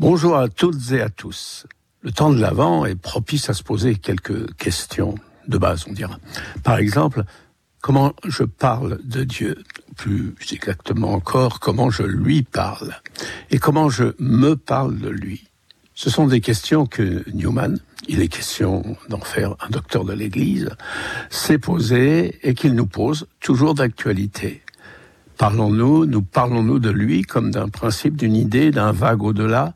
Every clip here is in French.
Bonjour à toutes et à tous. Le temps de l'Avent est propice à se poser quelques questions de base, on dira. Par exemple, comment je parle de Dieu? Plus exactement encore, comment je lui parle? Et comment je me parle de lui? Ce sont des questions que Newman, il est question d'en faire un docteur de l'Église, s'est posé et qu'il nous pose toujours d'actualité. Parlons-nous, nous parlons-nous de lui comme d'un principe, d'une idée, d'un vague au-delà?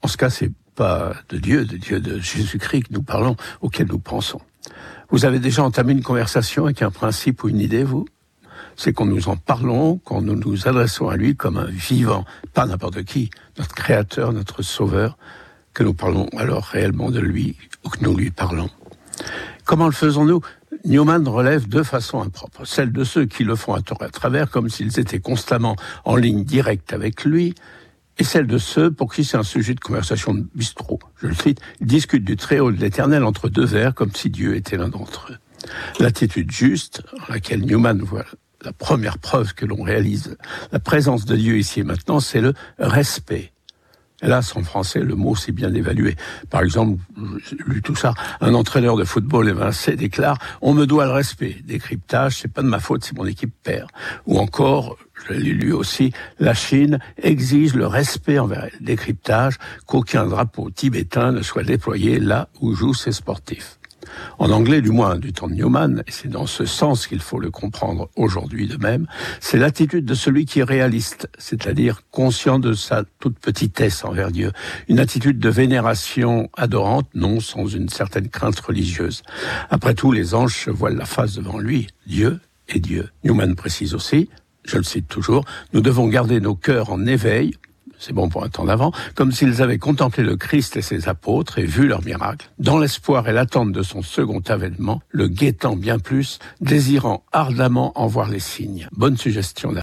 En ce cas, c'est pas de Dieu, de Dieu de Jésus-Christ que nous parlons, auquel nous pensons. Vous avez déjà entamé une conversation avec un principe ou une idée, vous? C'est qu'on nous en parlons, quand nous nous adressons à lui comme un vivant, pas n'importe qui, notre Créateur, notre Sauveur, que nous parlons alors réellement de lui ou que nous lui parlons. Comment le faisons-nous? Newman relève deux façons impropres. Celle de ceux qui le font à tort à travers, comme s'ils étaient constamment en ligne directe avec lui, et celle de ceux pour qui c'est un sujet de conversation de bistrot. Je le cite, discutent du très haut de l'éternel entre deux vers, comme si Dieu était l'un d'entre eux. L'attitude juste, en laquelle Newman voit la première preuve que l'on réalise la présence de Dieu ici et maintenant, c'est le respect. Hélas, en français, le mot s'est bien évalué. Par exemple, j'ai lu tout ça, un entraîneur de football évincé déclare « On me doit le respect. Décryptage, c'est pas de ma faute si mon équipe perd. » Ou encore, je l'ai lu aussi, la Chine exige le respect envers. Décryptage, qu'aucun drapeau tibétain ne soit déployé là où jouent ses sportifs. En anglais, du moins du temps de Newman, et c'est dans ce sens qu'il faut le comprendre aujourd'hui de même, c'est l'attitude de celui qui est réaliste, c'est-à-dire conscient de sa toute petitesse envers Dieu, une attitude de vénération adorante, non sans une certaine crainte religieuse. Après tout, les anges se voilent la face devant lui, Dieu est Dieu. Newman précise aussi, je le cite toujours, nous devons garder nos cœurs en éveil c'est bon pour un temps d'avant, comme s'ils avaient contemplé le Christ et ses apôtres et vu leur miracle, dans l'espoir et l'attente de son second avènement, le guettant bien plus, désirant ardemment en voir les signes. Bonne suggestion